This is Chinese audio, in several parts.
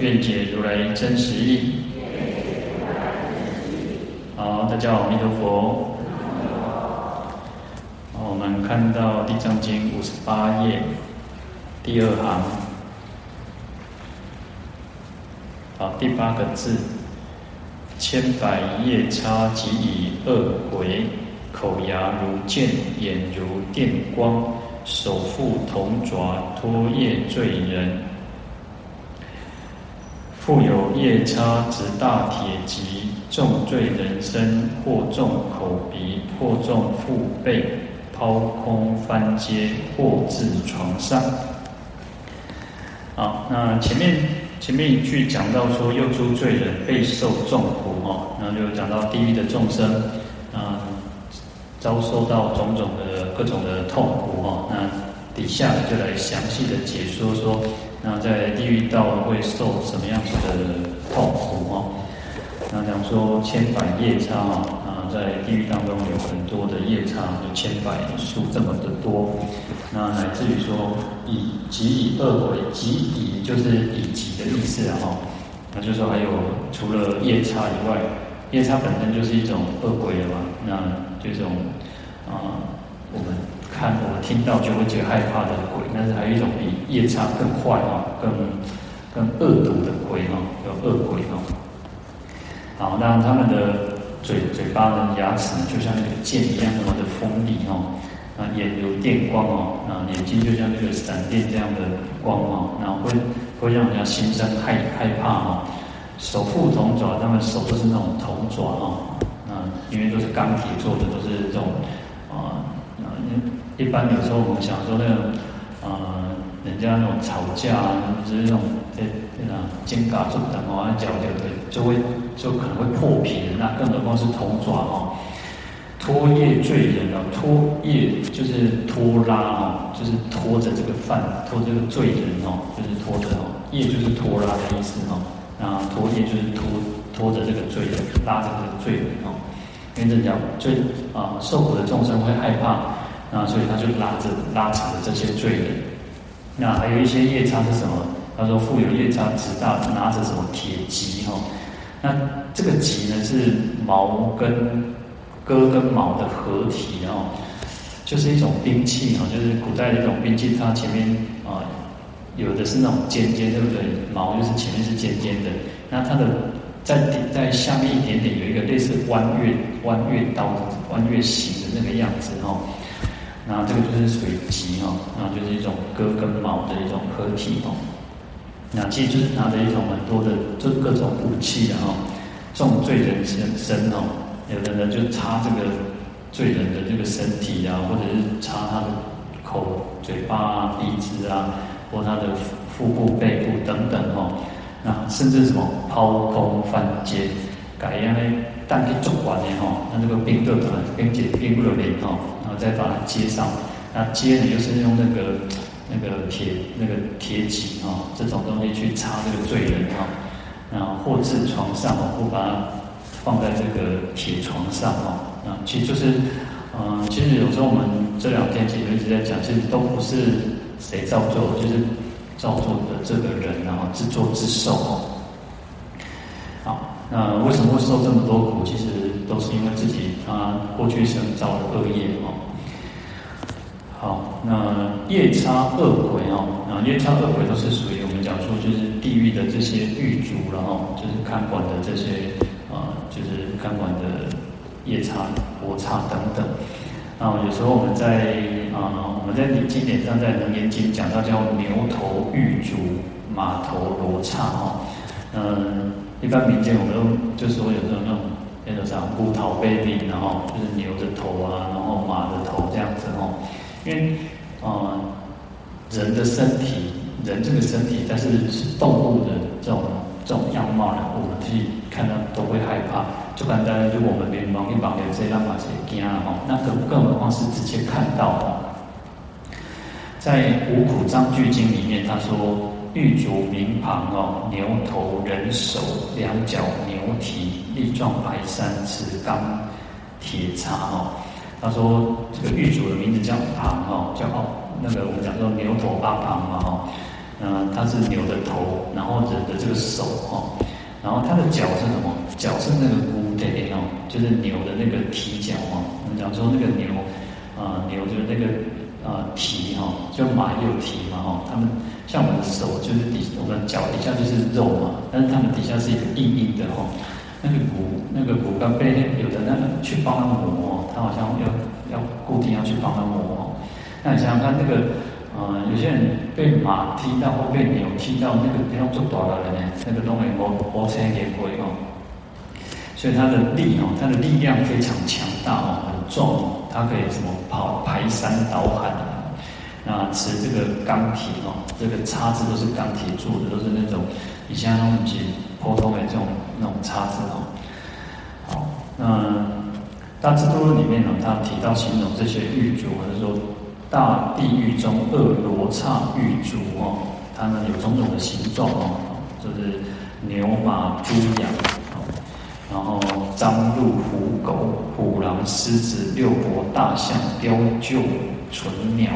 愿解如来真实义。好，大家好，阿弥陀佛。好，我们看到《地藏经》五十八页第二行，好，第八个字：千百夜叉即以恶鬼，口牙如剑，眼如电光，手覆铜爪，拖夜坠人。复有夜叉执大铁戟，重坠人身，或重口鼻，或重腹背，抛空翻阶，或至床上。好，那前面前面一句讲到说，又诸罪人备受重苦哦，那就讲到地狱的众生啊，遭受到种种的各种的痛苦哦。那底下就来详细的解说说。那在地狱道会受什么样子的痛苦哦？那讲说千百夜叉啊，在地狱当中有很多的夜叉，有千百数这么的多。那乃至于说以即以恶鬼，即以就是以及的意思啊哈。那就是说还有除了夜叉以外，夜叉本身就是一种恶鬼了嘛。那这种啊，我们。看我们听到就会觉得害怕的鬼，但是还有一种比夜叉更坏哦，更更恶毒的鬼哦，有恶鬼啊。好，那他们的嘴嘴巴的牙齿呢就像那个剑一样那么的锋利哦，啊，眼有电光哦，啊，眼睛就像那个闪电这样的光哦，然后会会让人家心生害害怕哦。手覆铜爪，他们手都是那种铜爪哦，啊，因为都是钢铁做的，都是这种啊。一般有时候我们想说那种，呃，人家那种吵架啊，就是那种在那肩胛中的哦，脚就会就会就可能会破皮的，那更何况是铜爪哦。拖夜坠人哦，拖夜就是拖拉哦，就是拖着这个犯，拖这个罪人哦，就是拖着哦，夜就是拖拉的意思哦。那拖夜就是拖拖着这个罪人，拉着这个罪人哦。因为这样罪啊，受苦的众生会害怕。那所以他就拉着拉扯着这些罪人，那还有一些夜叉是什么？他说复有夜叉执大拿着什么铁戟哈？那这个戟呢是矛跟戈跟矛的合体哦，就是一种兵器哈，就是古代的一种兵器，它前面啊有的是那种尖尖，对不对？矛就是前面是尖尖的，那它的在底在下面一点点有一个类似弯月弯月刀弯月形的那个样子哈。那这个就是属于戟哦，那就是一种戈跟矛的一种合体哦。那其实就是拿着一种很多的这各种武器然后重罪人身身哦，有的人就插这个罪人的这个身体啊，或者是插他的口、嘴巴啊、鼻子啊，或他的腹部、背部等等哦。那甚至什么抛空翻阶，改样的当地主管的哈，那这个兵都团兵解兵不留连哦。然后再把它接上，那接呢就是用那个那个铁那个铁戟啊，这种东西去插这个罪人啊，然后或置床上哦，或把它放在这个铁床上哦，啊，其实就是，嗯，其实有时候我们这两天其实一直在讲，其实都不是谁造作，就是造作的这个人然后自作自受哦。那为什么会受这么多苦？其实都是因为自己他过去生造的恶业哦。好，那夜叉恶鬼哦，啊，夜叉恶鬼都是属于我们讲说就是地狱的这些狱卒，然后就是看管的这些啊，就是看管的夜叉、罗刹等等。啊，有时候我们在啊，我们在经典上在《楞严经》讲到叫牛头狱卒、马头罗刹哦。嗯，一般民间我们都就是说有这种那种那种啥骨头背病，然后就是牛的头啊，然后马的头这样子哦。因为，啊、呃，人的身体，人这个身体，但是是动物的这种这种样貌呢，我们去看到都会害怕。就简单，如果我们连忙一忙的这样把这些惊啊，那更更何况是直接看到哦。在《五苦章句经》里面，他说：玉足明旁哦，牛头人手，两脚牛蹄，力壮白山，持钢铁叉哦。他说这个玉足的名字叫旁哦，叫哦那个我们讲说牛头阿旁嘛哈，嗯，它是牛的头，然后人的这个手哈，然后它的脚是什么？脚是那个骨的哦，就是牛的那个蹄脚哦。我们讲说那个牛啊、呃，牛就是那个啊蹄哈，就马也有蹄嘛哈。他们像我们的手就是底，我们脚底下就是肉嘛，但是他们底下是一个硬硬的哈。那个骨，那个骨刚被有的那个去帮他磨，他好像要要固定要去帮他磨。那你想想看，那个呃，有些人被马踢到或被牛踢到，那个不用做多少人呢，那个都会磨磨成也会哦。所以他的力哦，他的力量非常强大哦，重，它，可以什么跑排山倒海的。那持这个钢铁哦，这个叉子都是钢铁做的，都是那种以前那种普通的这种那种叉子哦，好，那《大智度论》里面呢，他提到形容这些狱卒，或者说大地狱中恶罗刹狱卒哦，他们有种种的形状哦，就是牛马猪羊，然后张鹿虎狗虎狼狮子六伯大象雕鷲隼鸟，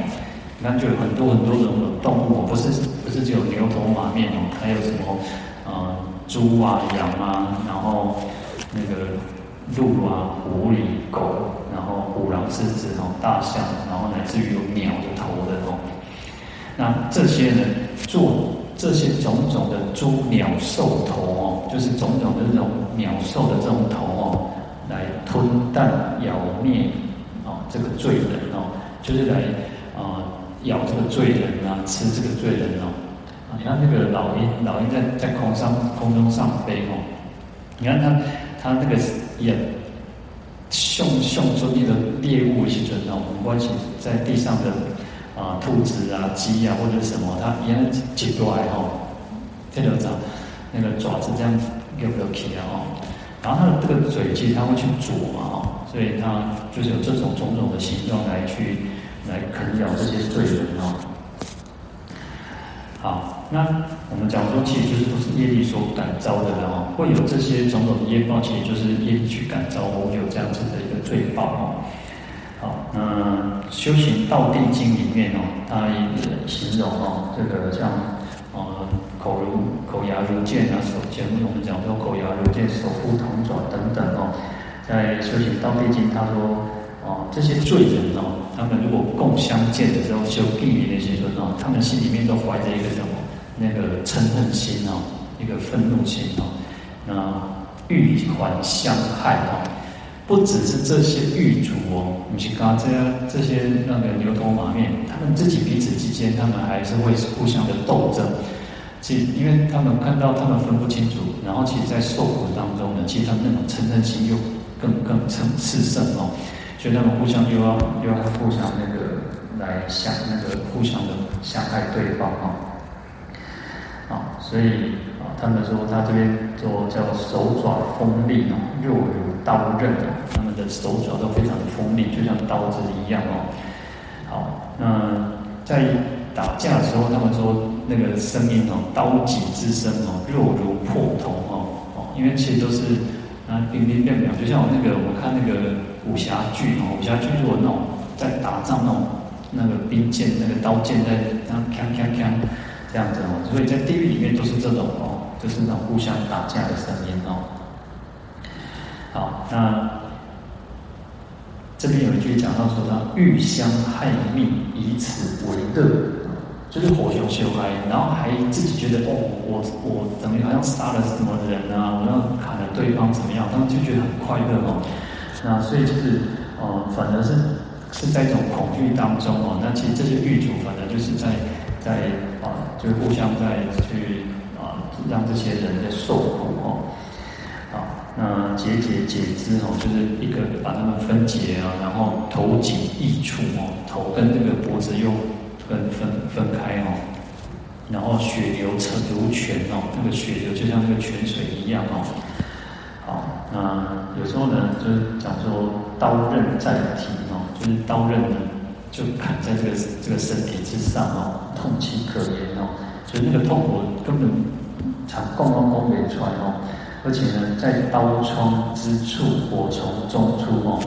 你看就有很多很多种的动物，不是不是只有牛头马面哦，还有什么呃？猪啊，羊啊，然后那个鹿啊，狐狸、狗，然后虎狼、狮子哦，大象，然后乃至于有鸟的头的哦。那这些呢，做这些种种的猪鸟兽头哦，就是种种的这种鸟兽的这种头哦，来吞啖咬灭哦，这个罪人哦，就是来啊、呃、咬这个罪人啊，吃这个罪人哦。你看那个老鹰，老鹰在在空上空中上飞哦。你看它它那个眼凶凶出那个猎物去准哦，不管是在地上的啊兔子啊鸡啊或者什么，它一样挤过来哦，这个爪那个爪子这样有没有起来哦？然后它的这个嘴其实它会去啄嘛哦，所以它就是有这种种种的形状来去来啃咬这些罪人哦。好。那我们讲说，其实就是都是业力所感召的哦，会有这些种种的业报，其实就是业力去感召我有这样子的一个罪报哦。好，那修行道地经里面哦，它也形容哦，这个像呃口如口牙如剑啊，手前面我们讲说口牙如剑，手覆铜爪等等哦，在修行道地经，他说哦，这些罪人哦，他们如果共相见的时候，修地理那些人哦，他们心里面都怀着一个什么？那个嗔恨心哦，一个愤怒心哦，那欲还相害哦，不只是这些狱卒哦，你去看这样这些那个牛头马面，他们自己彼此之间，他们还是会互相的斗争。其实，因为他们看到他们分不清楚，然后其实，在受苦当中呢，其实他们那种嗔恨心又更更更炽盛哦，所以他们互相又要又要互相那个来相那个互相的相害对方哦。啊，所以啊，他们说他这边说叫手爪锋利哦，若如刀刃，他们的手脚都非常的锋利，就像刀子一样哦。好，那在打架的时候，他们说那个声音哦，刀戟之声哦，若如破铜哦哦，因为其实都是啊冰冰亮亮，就像我那个我看那个武侠剧哦，武侠剧如果那种在打仗那种那个兵剑那个刀剑在那锵锵锵。这样子哦，所以在地狱里面都是这种哦，就是那种互相打架的声音哦。好，那这边有一句讲到说他欲相害命，以此为乐，就是火熊修害，然后还自己觉得哦，我我等于好像杀了什么人啊，我要砍了对方怎么样，他们就觉得很快乐哦。那所以就是哦、反而是是在一种恐惧当中哦，那其实这些狱卒反而就是在在啊。就是互相在去啊，让这些人在受苦哦，啊，那节解解肢哦，就是一个把它们分解啊，然后头颈异处哦，头跟这个脖子又分分分开哦，然后血流成如泉哦，那个血流就像那个泉水一样哦。好，那有时候呢，就是讲说刀刃在体哦，就是刀刃呢就砍在这个这个身体之上哦，痛其可言哦，所以那个痛苦根本常共都共没出来哦，而且呢，在刀疮之处，火从中处哦。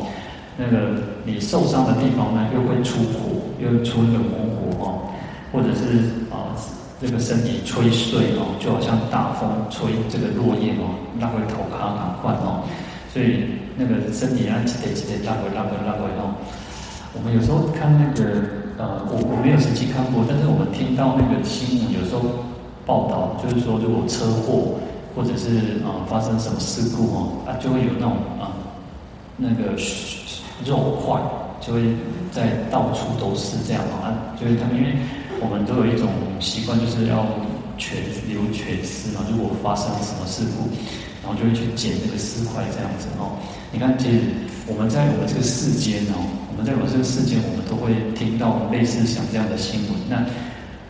那个你受伤的地方呢，又会出火，又出那个猛火哦，或者是啊，这个身体吹碎哦，就好像大风吹这个落叶哦，那会头卡卡换哦，所以那个身体啊，直接直接拉回拉回拉回哦。我们有时候看那个呃，我我没有实际看过，但是我们听到那个新闻，有时候报道就是说，如果车祸或者是啊、发生什么事故哦，啊就会有那种啊那个。肉块就会在到处都是这样啊，就是他们，因为我们都有一种习惯，就是要全留全尸嘛。如果发生什么事故，然后就会去捡那个尸块这样子哦。你看，其实我们在我们这个世间哦，我们在我们这个世间，我们都会听到类似像这样的新闻。那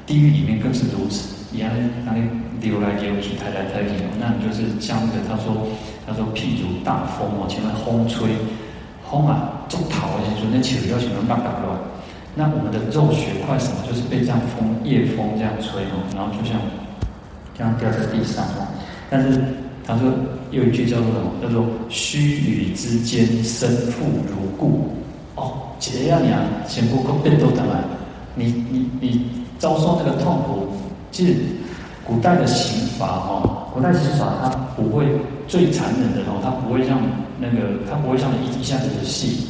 地狱里面更是如此，一样那里流来流去，抬来抬去哦。那就是像那个他说，他说譬如大风哦，前面风吹。风啊，中逃啊！就说那起了要求能办大乱，那我们的肉血块什么，就是被这样风夜风这样吹哦，然后就像这样掉在地上哦。但是他说有一句叫做什么？叫做须臾之间，身复如故。哦，这样呀，全部都变都等来。你你你遭受那个痛苦，其实古代的刑罚哦，古代刑罚它不会最残忍的哦，它不会像。那个它不会像一一下子就细，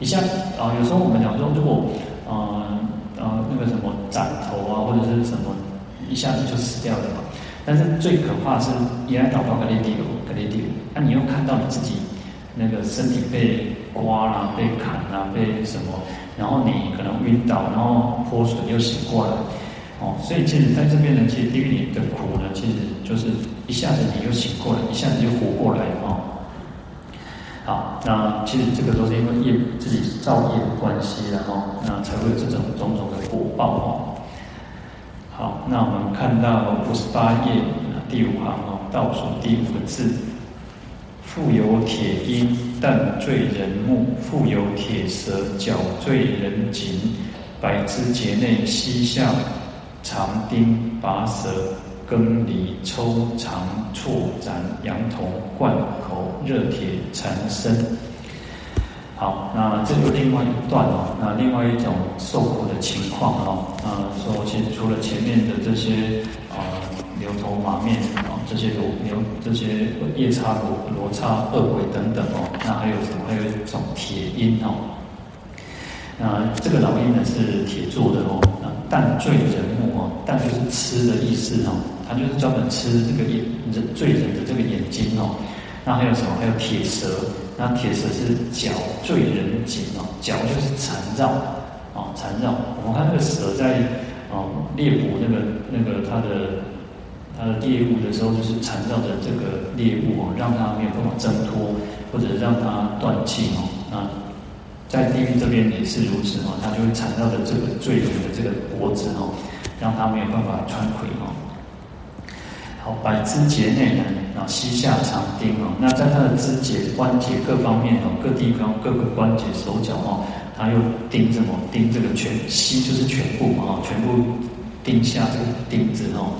一下啊，有时候我们讲说，如果呃呃那个什么斩头啊，或者是什么，一下子就死掉了嘛。但是最可怕的是，一来祷告格雷迪欧格雷迪欧，那你又看到你自己那个身体被刮啦、被砍啦、被什么，然后你可能晕倒，然后泼水又醒过来，哦，所以其实在这边呢，其实地狱里的苦呢，其实就是一下子你又醒过来，一下子就活过来哦。好，那其实这个都是因为业自己造业的关系，然后那才会有这种种种的果报哦。好，那我们看到五十八页第五行哦，倒数第五个字：富有铁鹰，啖坠人目；富有铁蛇，绞坠人颈；百枝节内，膝下长钉，拔舌。羹离抽肠错斩羊头灌口热铁缠身。好，那这个另外一段哦，那另外一种受苦的情况哦，那，说其实除了前面的这些啊牛头马面啊这些罗牛这些夜叉罗罗刹恶鬼等等哦，那还有什么？还有一种铁鹰哦。那这个老鹰呢是铁做的哦，那啖坠人目哦，啖就是吃的意思哦。它就是专门吃这个眼人坠人的这个眼睛哦，那还有什么？还有铁蛇，那铁蛇是绞坠人颈哦，绞就是缠绕哦，缠绕。我们看那个蛇在哦猎捕那个那个它的它的猎物的时候，就是缠绕着这个猎物哦，让它没有办法挣脱，或者让它断气哦。那在地狱这边也是如此哦，它就会缠绕着这个坠人的这个脖子哦，让它没有办法穿盔哦。好百枝节内呢，啊，膝下长钉哦，那在他的肢节关节各方面哦，各地方各个关节手脚哦，他又钉什么？钉这个全膝就是全部嘛，全部钉下这个钉子哦。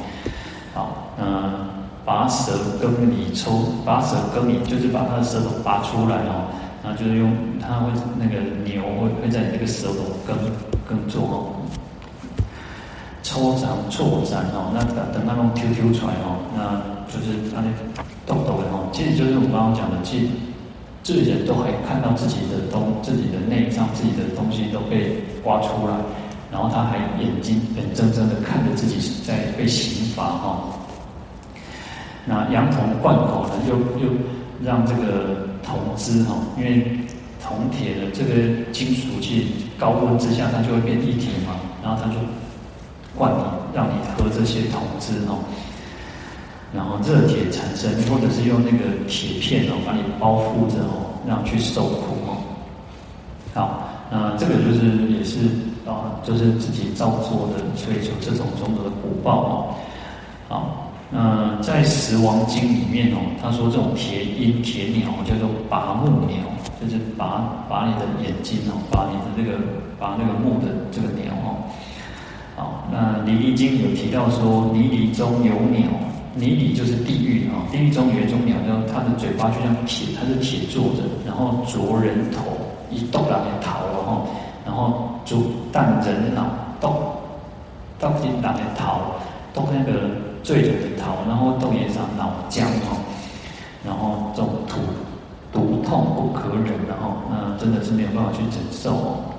好，嗯，拔舌羹离抽，拔舌羹离就是把他的舌头拔出来哦，然后就是用他会那个牛会会在你这个舌头耕耕作哦。抽肠错斩哦，那等等那种抽抽出来哦，那就是那些抖抖的哦，其实就是我们刚刚讲的，其实这人都会看到自己的东、自己的内脏、自己的东西都被刮出来，然后他还眼睛眼睁睁的看着自己在被刑罚哈。那羊铜灌口呢，又又让这个铜汁哈，因为铜铁的这个金属其实高温之下它就会变液体嘛，然后它就。灌你，让你喝这些铜汁哦，然后热铁产生，或者是用那个铁片哦，把你包覆着哦，让你去受苦哦。好，那这个就是也是啊，就是自己造作的，所以就这种种种的果报哦。好，嗯在《十王经》里面哦，他说这种铁鹰、铁鸟叫做拔木鸟，就是拔拔你的眼睛哦，拔你的这个拔那个木的这个鸟哦。好，那《尼尼经》有提到说，尼里中有鸟，尼里就是地狱啊，地狱中有一种鸟叫它的嘴巴就像铁，它是铁做的，然后啄人头，一动两边逃了哈。然后啄但人脑，豆豆金打的桃，豆那个醉酒的桃，然后豆叶上脑浆哦，然后这种毒毒痛不可忍，然后那真的是没有办法去忍受哦。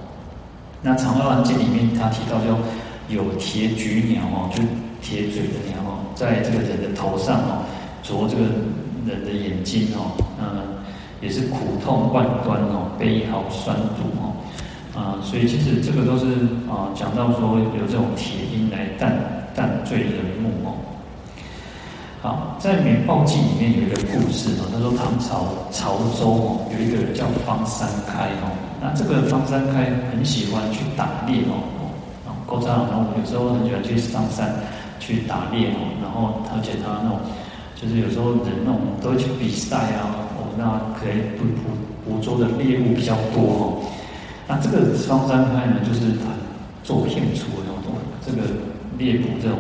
那《长阿含经》里面他提到，就有铁举鸟哦，就铁嘴的鸟哦，在这个人的头上哦，啄这个人的眼睛哦，嗯，也是苦痛万端哦，悲号酸毒哦。啊，所以其实这个都是啊，讲到说有这种铁鹰来啖啖醉人目哦。好，在《免报记》里面有一个故事哦，他说唐朝潮州哦，有一个人叫方三开哦，那这个方三开很喜欢去打猎哦，啊，高山然后有时候很喜欢去上山去打猎哦，然后而且他那种就是有时候人那种都会去比赛啊，哦，那可以捕捕捕捉的猎物比较多哦。那这个方三开呢，就是他做骗术的那种，这个猎捕这种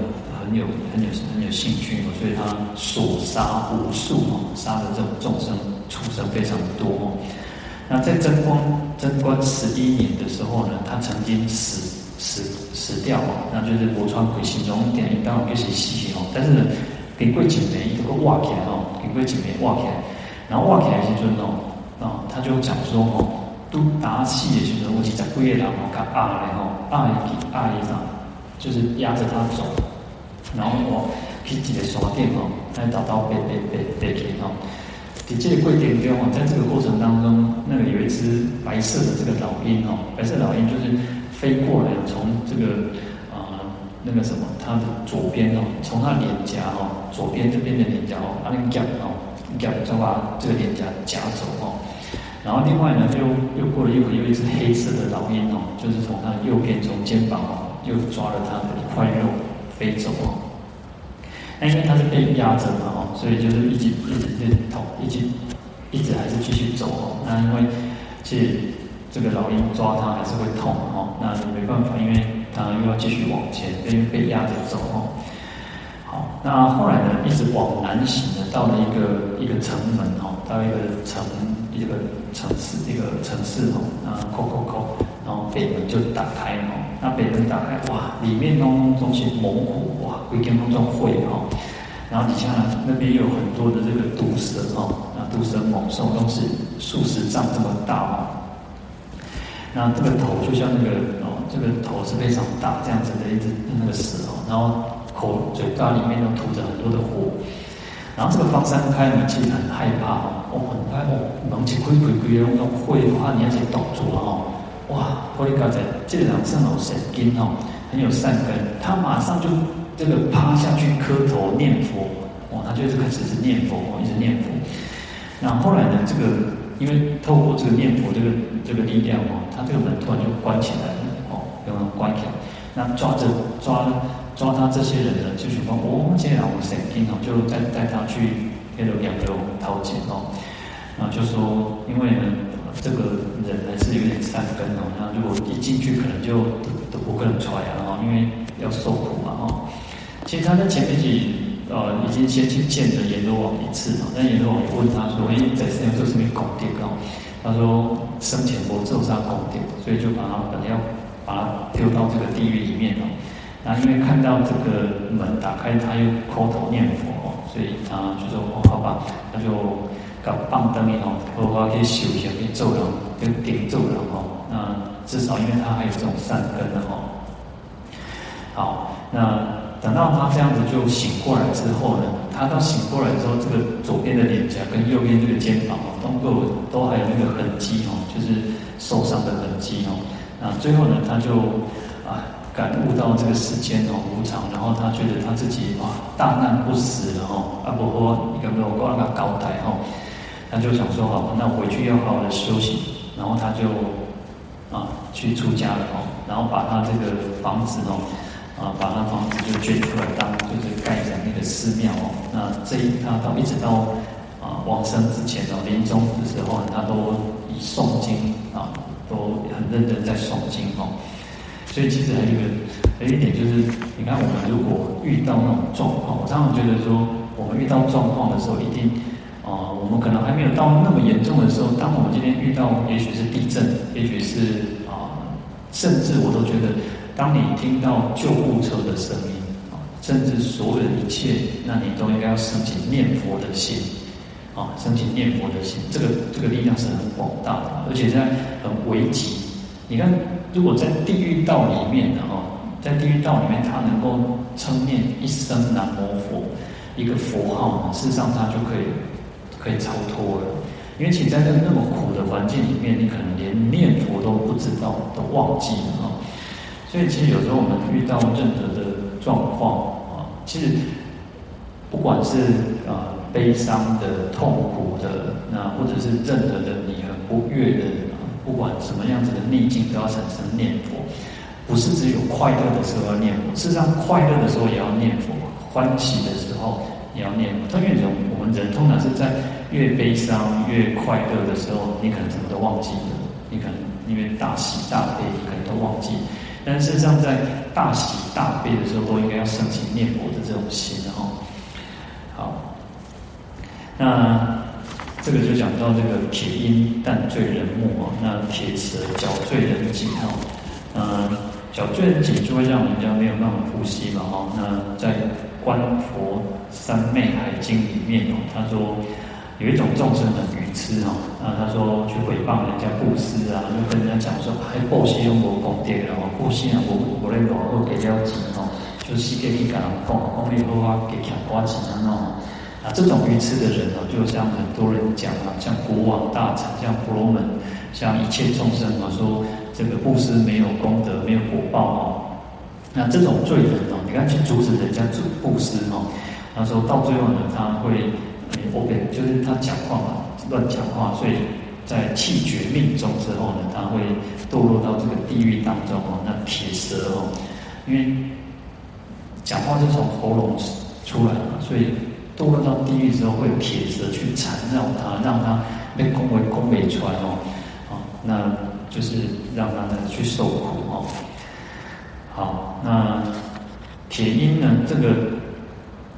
很有很有很有兴趣哦，所以他所杀无数哦，杀的这种众生畜生非常多。那在贞观贞观十一年的时候呢，他曾经死死死掉哦，那就是磨穿鬼心中一点，当然就是死哦，但是呢，给鬼几枚一个挖起来哦，给鬼几枚挖起来，然后挖起来就那种啊，他就讲说哦。都打起的时候，我记在几个人哦，他压嘞吼，压一记压一上，就是压着他走，然后我去一个山顶吼，来找到白白白白去吼。在这个过程中哦，在这个过程当中，那个有一只白色的这个老鹰哦，白色老鹰就是飞过来，从这个啊、那个什么，它的左边哦，从它脸颊哦，左边这边的脸颊哦，把那个夹哦，夹就把这个脸颊夹走哦。然后另外呢，又又过了一会，有一只黑色的老鹰哦，就是从它右边从肩膀哦，又抓了它的一块肉飞走哦。那因为它是被压着嘛哦，所以就是一直一直一直痛，一直一直还是继续走哦。那因为其实这个老鹰抓它还是会痛哦，那没办法，因为它又要继续往前，因为被压着走哦。好，那后来呢，一直往南行呢，到了一个一个城门哦，到一个城。一个城市，一个城市哦，啊，扣扣扣，然后北门就打开哦，那北门打开，哇，里面东东西猛虎，哇，规间当中会哦，然后底下呢，那边有很多的这个毒蛇哦，那毒蛇猛兽都是数十丈这么大哦，那这个头就像那个哦，这个头是非常大这样子的一只那个蛇哦，然后口嘴巴里面都吐着很多的火。然后这个方山开呢，其实很害怕哦，哦，很害怕哦，门一开开开，然后会的话你那些动作哦，哇，玻璃刚才这个人生好神经哦，很有善根，他马上就这个趴下去磕头念佛，哦，他就是开始是念佛哦，一直念佛。那后来呢，这个因为透过这个念佛这个这个力量哦，他这个门突然就关起来了哦，有没有关起来？那抓着抓。抓他这些人呢，就去说哦，这样我神经哦，就带带他去那个两个掏钱哦，然后就说，因为呢，这个人还是有点善根哦，那如果一进去可能就都都不可能出来了哦，因为要受苦嘛哦。其实他在前面几呃已经先去见了阎罗王一次哦，但阎罗王问他说，哎，在世上做什么功德哦？他说生前我做啥功德，所以就把他本来要把他丢到这个地狱里面哦。那因为看到这个门打开，他又叩头念佛哦，所以他就说哦，好吧，那就搞棒灯一吼，好好去修行去做人，就顶住了哦。那至少因为他还有这种善根的哦。好，那等到他这样子就醒过来之后呢，他到醒过来之后，这个左边的脸颊跟右边这个肩膀哦，都够都还有那个痕迹哦，就是受伤的痕迹哦。那最后呢，他就啊。感悟到这个世间哦无常，然后他觉得他自己哇大难不死了哦，啊不过一个没有过那个高台哦，他就想说好，那回去要好好的修行，然后他就啊去出家了哦，然后把他这个房子哦，啊，把他房子就捐出来当就是盖在那个寺庙哦。那这一他到一直到啊往生之前哦，临终的时候他都以诵经啊，都很认真在诵经哦。所以其实还有一个还有一点就是，你看我们如果遇到那种状况，我常常觉得说，我们遇到状况的时候，一定啊、我们可能还没有到那么严重的时候。当我们今天遇到，也许是地震，也许是啊、甚至我都觉得，当你听到救护车的声音啊，甚至所有的一切，那你都应该要升起念佛的心啊，升起念佛的心，这个这个力量是很广大的，而且在很危急。你看。如果在地狱道里面的哈，在地狱道里面，他能够称念一声南无佛，一个佛号，事实上他就可以可以超脱了。因为其实在那那么苦的环境里面，你可能连念佛都不知道，都忘记了啊。所以其实有时候我们遇到任何的状况啊，其实不管是啊悲伤的、痛苦的，那或者是任何的你很不悦的。不管什么样子的逆境，都要产生念佛，不是只有快乐的时候要念佛。事实上，快乐的时候也要念佛，欢喜的时候也要念佛。因为人，人通常是在越悲伤越快乐的时候，你可能什么都忘记了，你可能因为大喜大悲，你可能都忘记。但事实上，在大喜大悲的时候，都应该要升起念佛的这种心，哈。好，那。这个就讲到这个铁鹰但醉人目哦，那铁舌绞醉人颈哦，嗯，绞醉人颈就会让人家没有办法呼吸嘛哈。那在《观佛三昧海经》里面哦，他说有一种众生很愚痴哦，那他说去诽谤人家布施啊，就跟人家讲说，还布施用无功德了哦，布施啊无无咧偌好给了钱哦，就是给你讲讲讲以后啊给强刮钱啊喏。啊，这种愚痴的人哦，就像很多人讲啊，像国王大臣，像婆罗门，像一切众生啊，说这个布施没有功德，没有果报哦。那这种罪人哦，你看去阻止人家做布施哦，他说到最后呢，他会我给就是他讲话嘛，乱讲话，所以在气绝命中之后呢，他会堕落到这个地狱当中哦。那铁舌哦，因为讲话是从喉咙出来嘛，所以。堕落到地狱之后，会有铁舌去缠绕他，让他被攻为攻为出来哦，啊，那就是让他呢去受苦哦。好，那铁鹰呢？这个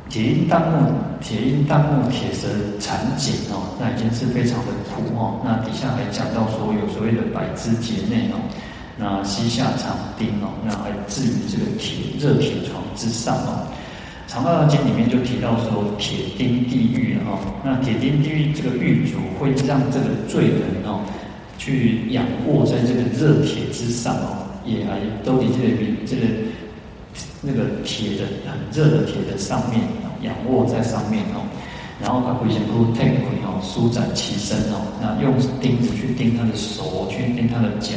铁鹰啖目，铁鹰啖目，铁蛇缠颈哦，那已经是非常的苦哦。那底下还讲到说，有所谓的百肢节内哦，那膝下长钉哦，那还置于这个铁热铁床之上哦。《长阿含经》里面就提到说，铁钉地狱哦，那铁钉地狱这个狱主会让这个罪人哦，去仰卧在这个热铁之上哦，也还都离这个这个那个铁的很热的铁的上面，仰卧在上面哦，然后他会先不太会哦，舒展其身哦，那用钉子去钉他的手，去钉他的脚。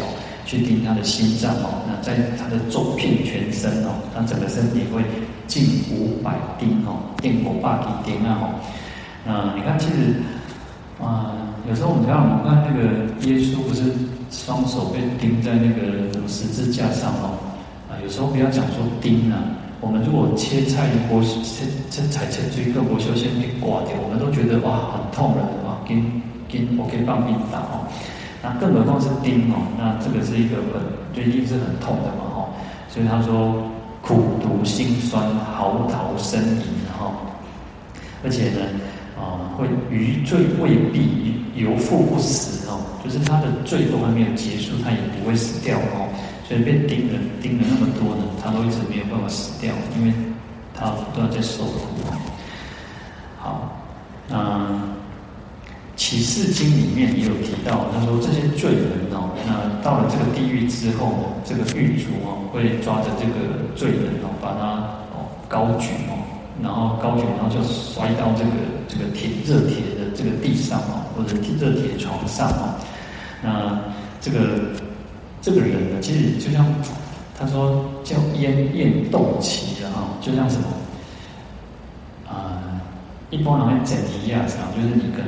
去钉他的心脏哦，那在他的周遍全身哦，他整个身体会近五百钉哦，钉五百几钉啊吼。那你看，其实啊，有时候我们看我们看那个耶稣不是双手被钉在那个十字架上哦，有时候不要讲说钉啊，我们如果切菜剥切切菜切这个剥绣线给刮掉，我们都觉得哇很痛了啊，跟跟我可以帮你打哦。那更何况是钉哦，那这个是一个很就一定是很痛的嘛吼，所以他说苦毒辛酸，嚎啕呻吟哈，而且呢，啊会余罪未毕，犹复不死哦，就是他的罪都还没有结束，他也不会死掉哦，所以被钉了钉了那么多呢，他都一直没有办法死掉，因为他都要在受苦。好，那。启示经里面也有提到，他说这些罪人哦，那到了这个地狱之后，这个狱卒哦会抓着这个罪人哦，把他哦高举哦，然后高举，然后就摔到这个这个铁热铁的这个地上哦，或者热铁床上哦。那这个这个人呢，其实就像他说叫烟焰动起的哈，就像什么啊、一般人会整体压上，就是你跟。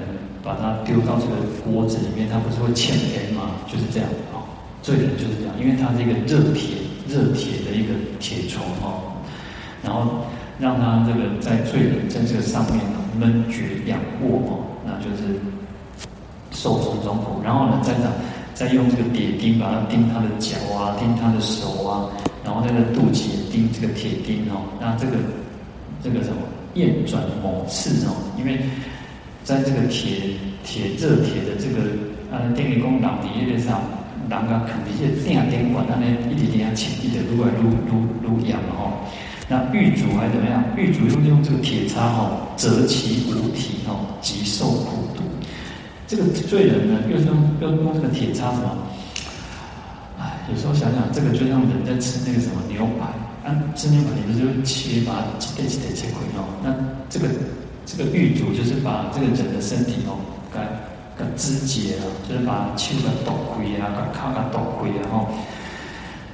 把它丢到这个锅子里面，它不是会欠烟吗？就是这样啊，罪人就是这样，因为他是一个热铁热铁的一个铁虫哦，然后让他这个在罪人在这个上面呢闷绝仰卧哦，那就是受种种苦，然后呢再让再用这个铁钉把它钉他的脚啊，钉他的手啊，然后在这个肚脐钉这个铁钉哦，那这个这个什么厌转猛刺哦，因为在这个铁铁热铁的这个呃电力工厂里面上，人家肯定是电啊电管，那呢一点点啊切，一点撸来撸撸撸痒哦。那狱卒还怎么样？狱卒用用这个铁叉哦，折其五体哦，极受苦毒。这个罪人呢，又用又用这个铁叉什么？哎，有时候想想，这个就像人在吃那个什么牛排，啊，吃牛排你不是就切把它切切切切块哦？那这个这个狱卒就是把这个人的身体哦，给给肢解了，就是把手给剁开啊，把脚给剁开，然后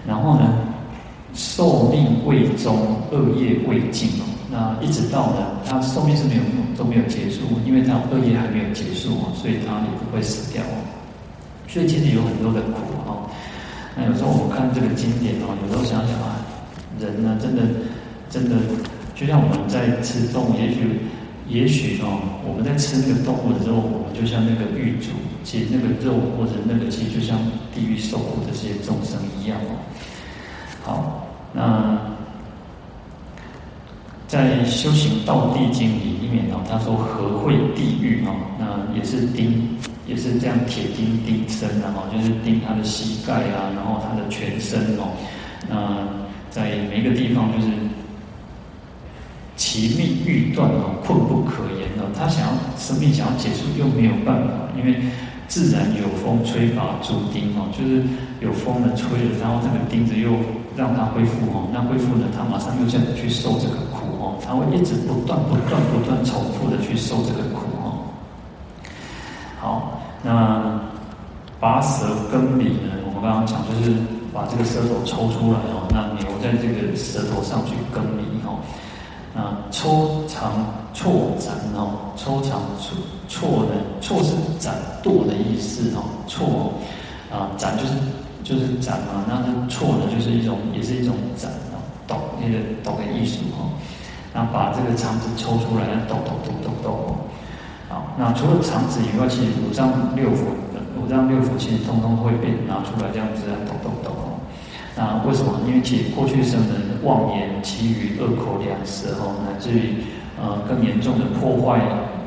然后呢，寿命未终，恶业未尽哦。那一直到呢，他寿命是没有都没有结束，因为他恶业还没有结束哦，所以他也不会死掉哦。所以其实有很多的苦哦。那有时候我们看这个经典哦，有时候想想啊，人呢真的真的，就像我们在吃动物，也许也许哦，我们在吃那个动物的时候，我们就像那个狱卒，其实那个肉或者那个其实就像地狱受苦的这些众生一样哦。好，那。在《修行道地经》里面哦，他说何会地狱哦？那也是钉，也是这样铁钉钉身的哈，就是钉他的膝盖啊，然后他的全身哦。那在每一个地方就是其命欲断哦，困不可言哦。他想要生命想要结束又没有办法，因为自然有风吹拔诸钉哦，就是有风的吹了，然后这个钉子又让它恢复哦，那恢复了，他马上又这样去受这个。他会一直不断、不断、不断重复的去受这个苦哦。好，那拔舌根离呢？我们刚刚讲就是把这个舌头抽出来哦，那牛在这个舌头上去根离哦。那抽长错斩哦，抽长错错的错是斩剁的意思哦，错啊斩就是就是斩嘛，那那挫呢就是一种也是一种斩哦，抖那个抖的艺术哦。那把这个肠子抽出来，抖抖抖抖抖哦。好，那除了肠子以外，其实五脏六腑，五脏六腑其实通通会被拿出来这样子抖抖抖哦。那为什么？因为其实过去生的妄言、其余、恶口两舌哦，乃至于呃更严重的破坏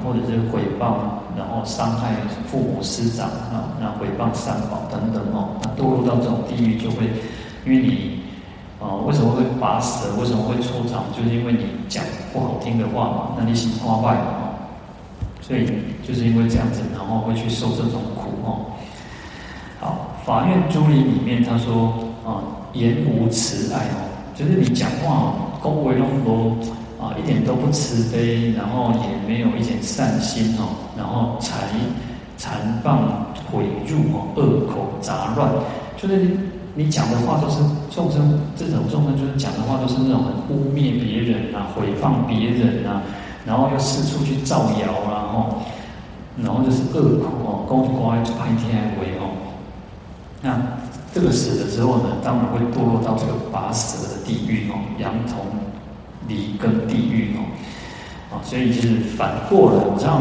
或者是毁谤，然后伤害父母师长啊，那毁谤三宝等等哦，那堕入到这种地狱就会，因为你。啊，为什么会拔舌？为什么会出肠？就是因为你讲不好听的话嘛，那你心花坏嘛，所以就是因为这样子，然后会去受这种苦哦。好，法苑珠林里面他说啊，言无慈爱哦，就是你讲话恭维隆多啊，一点都不慈悲，然后也没有一点善心哦，然后才残谤毁辱哦，恶口杂乱，就是。你讲的话都是众生，这种众生就是讲的话都是那种很污蔑别人啊，毁谤别人啊，然后又四处去造谣啊，吼，然后就是恶口哦，攻击就拍天还为哦。那这个死了之后呢，当然会堕落到这个拔舌的地狱哦，羊头离根地狱哦。啊，所以就是反过来，这样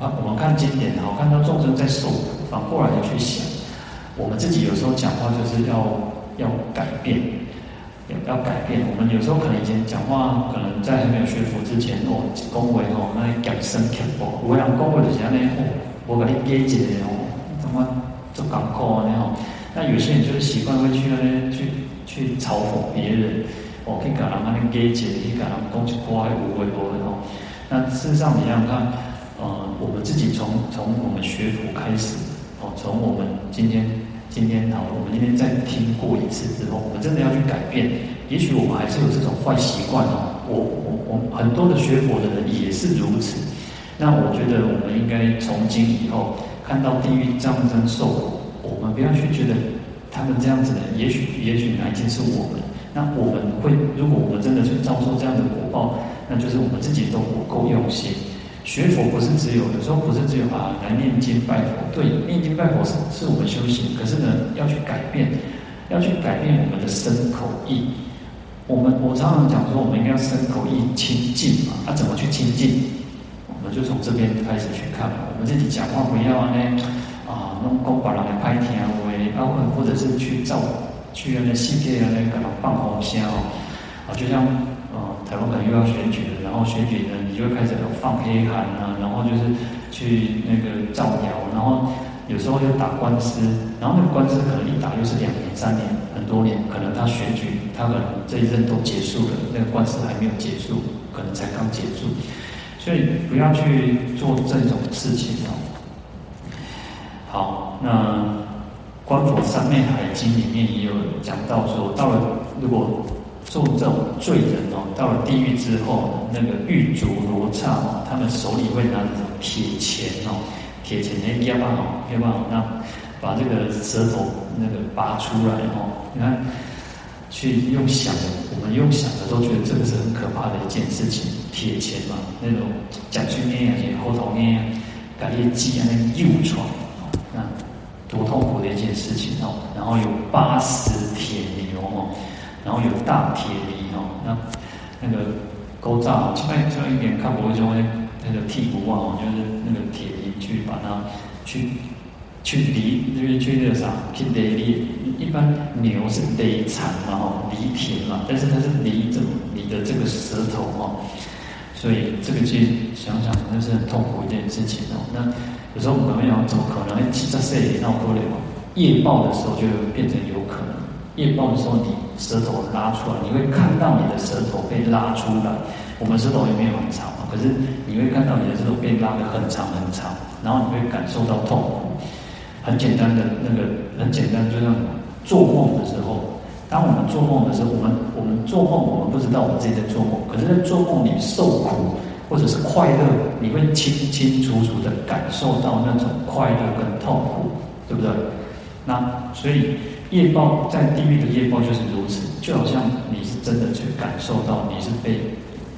啊，我们看经典啊，看到众生在受苦，反过来去想。我们自己有时候讲话就是要要改变，要要改变。我们有时候可能以前讲话，可能在还没有学佛之前哦，恭维哦，那讲声刻薄。有个人恭维就是安尼哦，我给你给一个哦，怎么做港口啊那种。那有些人就是习惯会去那边去去嘲讽别人，哦，可以给人安尼给一个，可以给人讲一乖无为无为哦。那事实上你想想看，呃，我们自己从从我们学佛开始。哦，从我们今天今天好，我们今天再听过一次之后，我们真的要去改变。也许我们还是有这种坏习惯哦。我我我很多的学佛的人也是如此。那我觉得我们应该从今以后看到地狱战争受苦，我们不要去觉得他们这样子的，也许也许哪一天是我们。那我们会，如果我们真的去遭受这样的果报，那就是我们自己都不够用心。学佛不是只有，有时候不是只有啊来念经拜佛，对，念经拜佛是是我们修行，可是呢要去改变，要去改变我们的身口意。我们我常常讲说，我们应该要身口意清净嘛，啊怎么去清净？我们就从这边开始去看，我们自己讲话不要呢啊弄公把人来拍天啊，或或者是去造去让那世界啊那个放红香哦，啊就像。台湾可能又要选举了，然后选举呢，就会开始放黑函啊，然后就是去那个造谣，然后有时候又打官司，然后那个官司可能一打又是两年、三年、很多年，可能他选举他可能这一任都结束了，那个官司还没有结束，可能才刚结束，所以不要去做这种事情哦。好，那《观佛三昧海经》里面也有讲到说，到了如果。做这种罪人哦，到了地狱之后，那个狱卒罗刹哦，他们手里会拿着铁钳哦，铁钳那要办好，要办好，那把这个舌头那个拔出来哦，你看，去用想的，我们用想的都觉得这个是很可怕的一件事情，铁钳嘛，那种讲去念啊，后头念啊，把那些鸡啊那个诱出来哦，那多痛苦的一件事情哦，然后有八十铁牛哦。然后有大铁犁哦，那那个勾扎，前面这一点看不会就会那个剔骨啊，就是那个铁犁去把它去去犁，就是去那个啥去犁犁。一般牛是犁产嘛吼，犁田嘛，但是它是犁这犁的这个舌头哈，所以这个去想想那是很痛苦一件事情哦。那有时候我们讲怎么可能？哎，其实这里闹过来嘛，夜暴的时候就变成有可能。夜暴的时候，你舌头拉出来，你会看到你的舌头被拉出来。我们舌头也没有很长嘛，可是你会看到你的舌头被拉得很长很长，然后你会感受到痛苦。很简单的那个，很简单，就像做梦的时候，当我们做梦的时候，我们我们做梦，我们不知道我们自己在做梦，可是在做梦里受苦或者是快乐，你会清清楚楚的感受到那种快乐跟痛苦，对不对？那所以。业报在地狱的业报就是如此，就好像你是真的去感受到你是被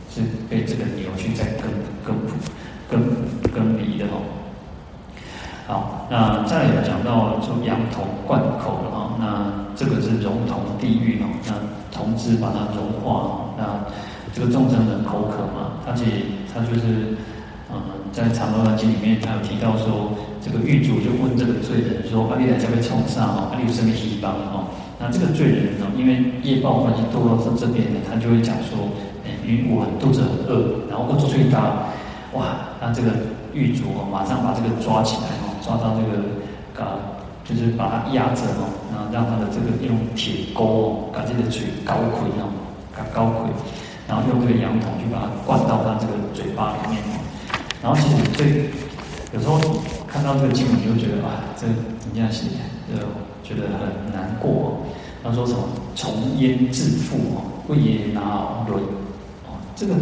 是被这个牛去在耕耕耕耕犁的哦。好，那再来讲到说羊头灌口了哈，那这个是熔铜地狱哦，那铜汁把它融化哦，那这个众生的口渴嘛，而且他就是嗯，在《长阿经》里面他有提到说。这个狱卒就问这个罪人说：“阿弥来这边冲上哦，阿弥有什么希望哦？”那这个罪人呢，因为业报关系堕落到这边呢，他就会讲说：“哎，因为我肚子很饿，然后饿最大，哇！那这个狱卒哦，马上把这个抓起来哦，抓到这个啊，就是把他压着哦，然后让他的这个用铁钩哦，把这个嘴搞溃哦，搞搞溃，然后用这个羊铜去把它灌到他这个嘴巴里面哦，然后其实最有时候。看到这个经文，你就觉得啊，这怎么样写？呃，觉得很难过。他说什么？从腌致腹哦，胃也拿轮哦。这个，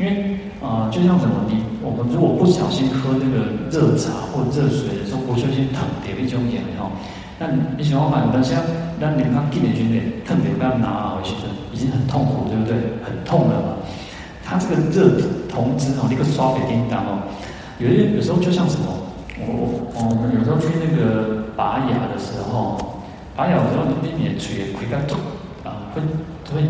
因为啊、呃，就像什么，你我们如果不小心喝那个热茶或热水的时候，不小心烫到一种眼哦，那你想想看，但是让你看一点点点特别不要拿回去，已经很痛苦，对不对？很痛了嘛。他这个热铜汁哦，那个刷给叮当哦，有些有时候就像什么？我我我们有时候去那个拔牙的时候，拔牙的时候那边也嘴会干肿啊，会会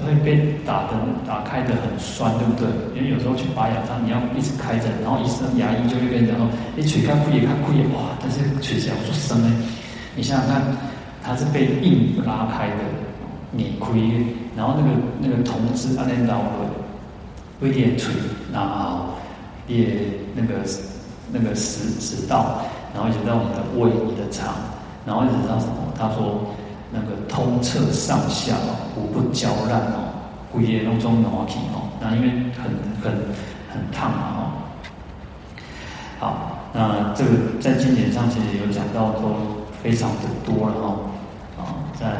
会被打的打开的很酸，对不对？因为有时候去拔牙，它你要一直开着，然后医生牙医就会跟你讲说，你嘴开亏也干不也哇，但是嘴角做深呢，你想想看，它是被硬拉开的，你亏，然后那个那个铜汁按在脑里，会点嘴，然后也那个。那个食食道，然后一直到我们的胃、你的肠，然后一直到什么？他说那个通彻上下哦，无不焦烂哦，胃液当中的话题哦，那因为很很很烫嘛哦。好，那这个在经典上其实有讲到说非常的多了哈啊，在《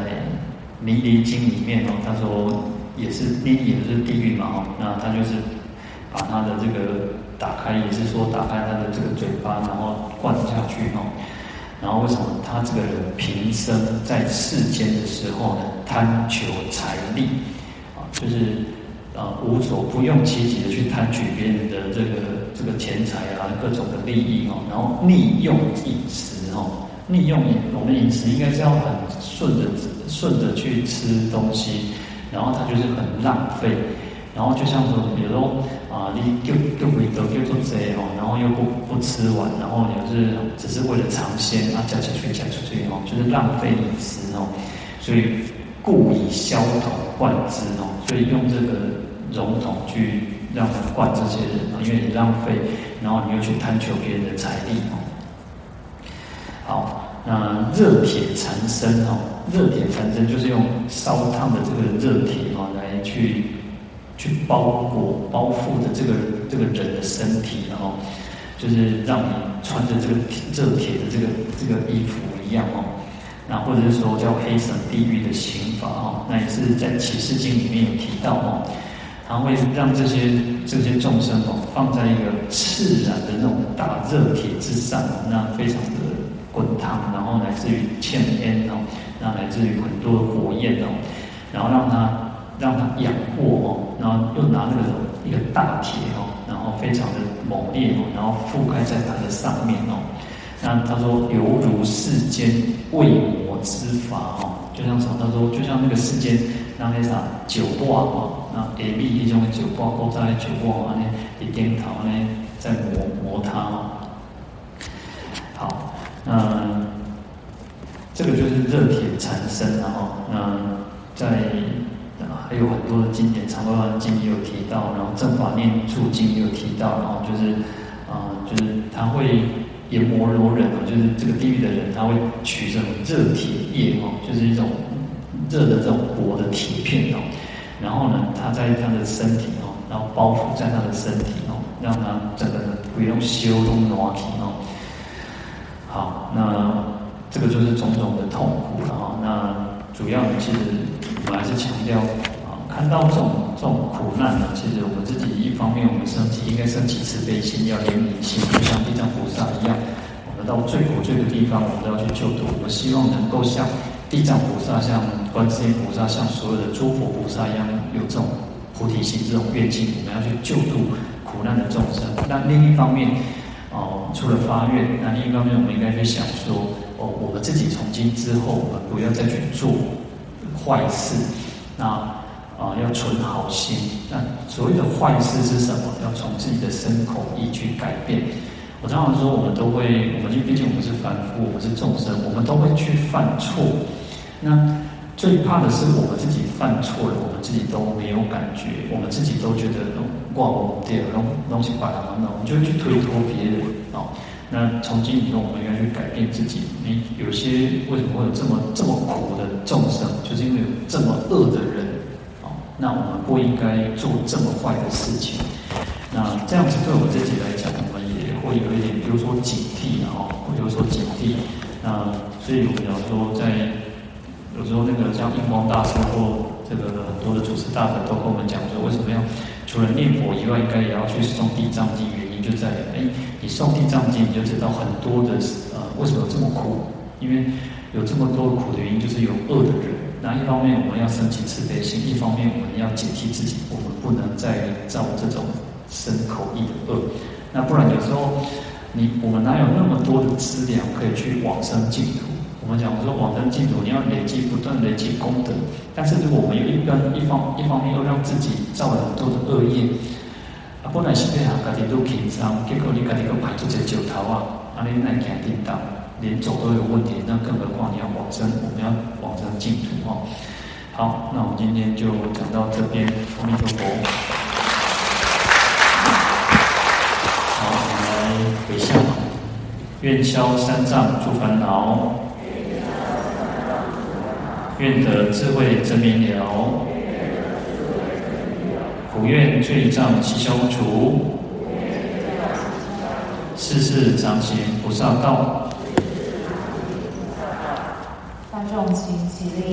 弥离经》里面哦，他说也是地也是地狱嘛哦，那他就是把他的这个。打开也是说打开他的这个嘴巴，然后灌下去哦。然后为什么他这个人平生在世间的时候呢，贪求财利啊，就是啊无所不用其极的去贪取别人的这个这个钱财啊，各种的利益哦，然后利用饮食哦，利用，我们饮食应该是要很顺着顺着去吃东西，然后他就是很浪费，然后就像说，比如说啊，你就就会得就做贼哦，然后又不不吃完，然后也是只是为了尝鲜啊，加出去夹出去哦，就是浪费饮食哦，所以故以箫桶灌之哦，所以用这个熔桶去。让他灌这些人啊，因为你浪费，然后你又去贪求别人的财力哦。好，那热铁缠身哦，热铁缠身就是用烧烫的这个热铁哦，来去去包裹包覆的这个这个人的身体，然后就是让你穿着这个热铁的这个这个衣服一样哦。那或者是说叫黑绳地狱的刑罚哦，那也是在启示经里面有提到哦。它会让这些这些众生哦，放在一个炽燃的那种大热铁之上，那非常的滚烫，然后来自于呛烟哦，那来自于很多的火焰哦，然后让它让它仰卧哦，然后又拿那个一个大铁哦，然后非常的猛烈哦，然后覆盖在它的上面哦，那他说犹如世间未磨之法哦，就像什么？他说就像那个世间那些啥酒挂哦。那 A B 一种的酒挂，勾在酒挂安尼，一点头呢，在磨磨它。好，嗯，这个就是热铁缠身，然后，嗯，在还有很多的经典，《长阿含经》也有提到，然后《正法念处经》也有提到，然后就是，啊、嗯，就是他会阎摩罗人哦，就是这个地狱的人，他会取这种热铁叶哦，就是一种热的这种薄的铁片哦。然后呢，他在他的身体哦，然后包覆在他的身体哦，让他整个不用修东挪体哦。好，那这个就是种种的痛苦了哈。那主要其实我还是强调看到这种这种苦难呢，其实我们自己一方面我们升起应该升起慈悲心，要怜悯心，就像地藏菩萨一样，我们到最苦最的地方，我们都要去救度。我们希望能够像。地藏菩萨像观世音菩萨，像所有的诸佛菩萨一样，有这种菩提心、这种愿境，我们要去救度苦难的众生。那另一方面，哦，除了发愿，那另一方面，我们应该去想说，哦，我们自己从今之后，我们不要再去做坏事。那啊，要存好心。那所谓的坏事是什么？要从自己的身口意去改变。我常常说，我们都会，我们就毕竟我们是凡夫，我们是众生，我们都会去犯错。那最怕的是我们自己犯错了，我们自己都没有感觉，我们自己都觉得挂我对，东东西把它弄，我们就会去推脱别人哦。那从今以后，我们应该去改变自己。你有些为什么会有这么这么苦的众生，就是因为有这么恶的人。那我们不应该做这么坏的事情。那这样子对我自己来讲，我们也。会有一点，比如说警惕，然后比如说警惕，那所以我们要说，在有时候那个像印光大师或这个很多的祖师大德都跟我们讲说，为什么要除了念佛以外，应该也要去诵地藏经？原因就在于，哎，你诵地藏经，你就知道很多的呃，为什么这么苦？因为有这么多苦的原因，就是有恶的人。那一方面我们要升起慈悲心，一方面我们要警惕自己，我们不能再造这种身口意的恶。那不然有时候，你我们哪有那么多的资粮可以去往生净土？我们讲我说往生净土，你要累积不断累积功德。但是如果我们有一边一方一方面又让自己造了很多的恶业，啊，本来是要让家己都轻松，结果你家己都排出这九头啊，啊，你来行颠倒，连走都有问题，那更何况你要往生，我们要往生净土哦。好，那我们今天就讲到这边，阿弥陀佛。回向，愿消三障诸烦恼，愿得智慧真明了，普愿罪障悉消除，世世常行菩萨道。观众请起立。